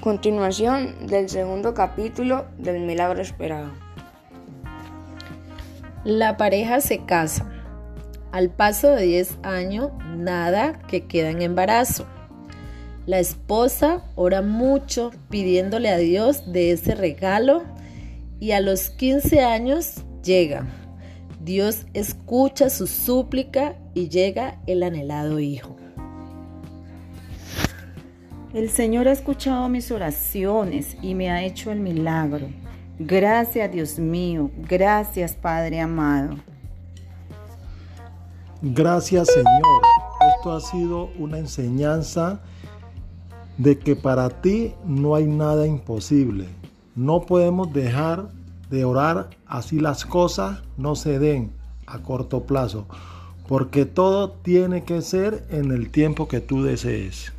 Continuación del segundo capítulo del milagro esperado. La pareja se casa. Al paso de 10 años, nada que queda en embarazo. La esposa ora mucho pidiéndole a Dios de ese regalo y a los 15 años llega. Dios escucha su súplica y llega el anhelado hijo. El Señor ha escuchado mis oraciones y me ha hecho el milagro. Gracias Dios mío, gracias Padre amado. Gracias Señor. Esto ha sido una enseñanza de que para ti no hay nada imposible. No podemos dejar de orar así las cosas no se den a corto plazo, porque todo tiene que ser en el tiempo que tú desees.